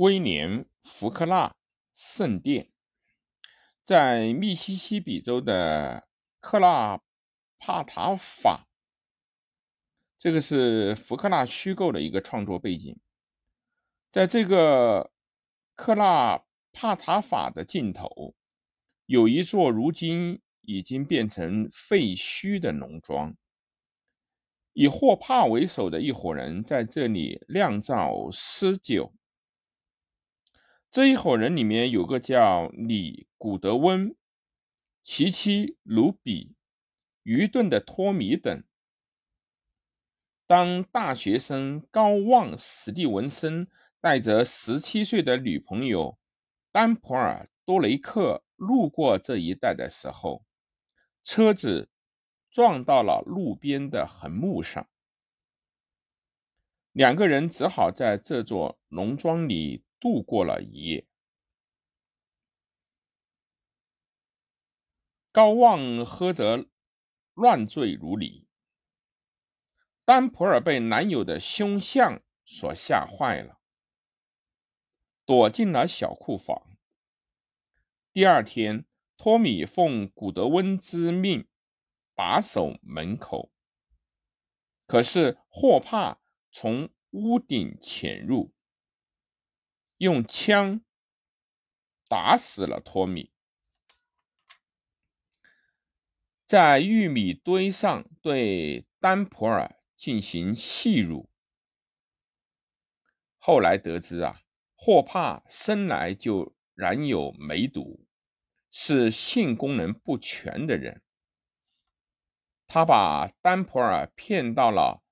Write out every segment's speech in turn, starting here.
威廉·福克纳圣殿，在密西西比州的克拉帕塔法。这个是福克纳虚构的一个创作背景。在这个克拉帕塔法的尽头，有一座如今已经变成废墟的农庄。以霍帕为首的一伙人在这里酿造诗酒。这一伙人里面有个叫李古德温、其妻卢比、愚钝的托米等。当大学生高旺史蒂文森带着十七岁的女朋友丹普尔多雷克路过这一带的时候，车子撞到了路边的横木上，两个人只好在这座农庄里。度过了一夜，高旺喝着乱醉如泥。丹普尔被男友的凶相所吓坏了，躲进了小库房。第二天，托米奉古德温之命把守门口，可是霍帕从屋顶潜入。用枪打死了托米，在玉米堆上对丹普尔进行戏辱。后来得知啊，霍帕生来就染有梅毒，是性功能不全的人。他把丹普尔骗到了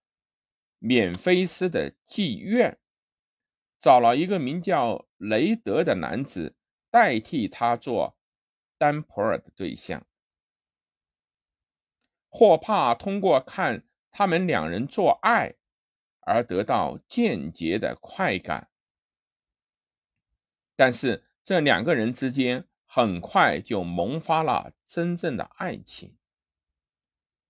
缅菲斯的妓院。找了一个名叫雷德的男子代替他做丹普尔的对象。霍帕通过看他们两人做爱而得到间接的快感，但是这两个人之间很快就萌发了真正的爱情。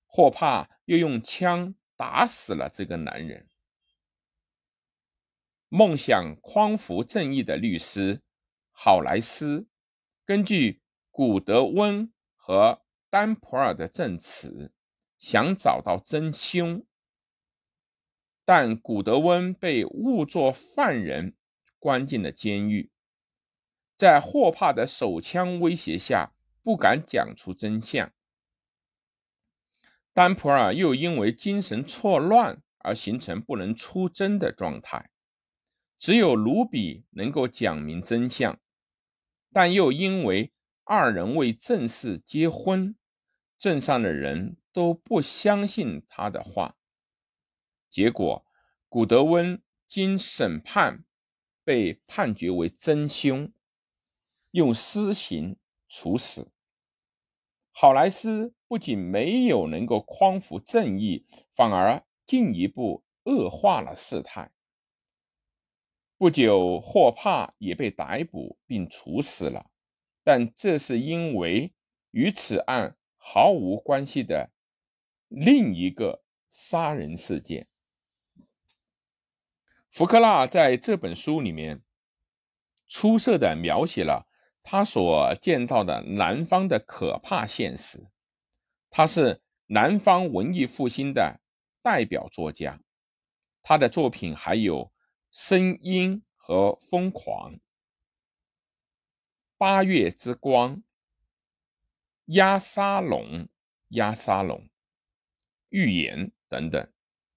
霍帕又用枪打死了这个男人。梦想匡扶正义的律师郝莱斯，根据古德温和丹普尔的证词，想找到真凶，但古德温被误作犯人，关进了监狱。在霍帕的手枪威胁下，不敢讲出真相。丹普尔又因为精神错乱而形成不能出征的状态。只有卢比能够讲明真相，但又因为二人未正式结婚，镇上的人都不相信他的话。结果，古德温经审判被判决为真凶，用私刑处死。好莱斯不仅没有能够匡扶正义，反而进一步恶化了事态。不久，霍帕也被逮捕并处死了，但这是因为与此案毫无关系的另一个杀人事件。福克纳在这本书里面出色的描写了他所见到的南方的可怕现实。他是南方文艺复兴的代表作家，他的作品还有。声音和疯狂，八月之光，压沙龙，压沙龙，预言等等。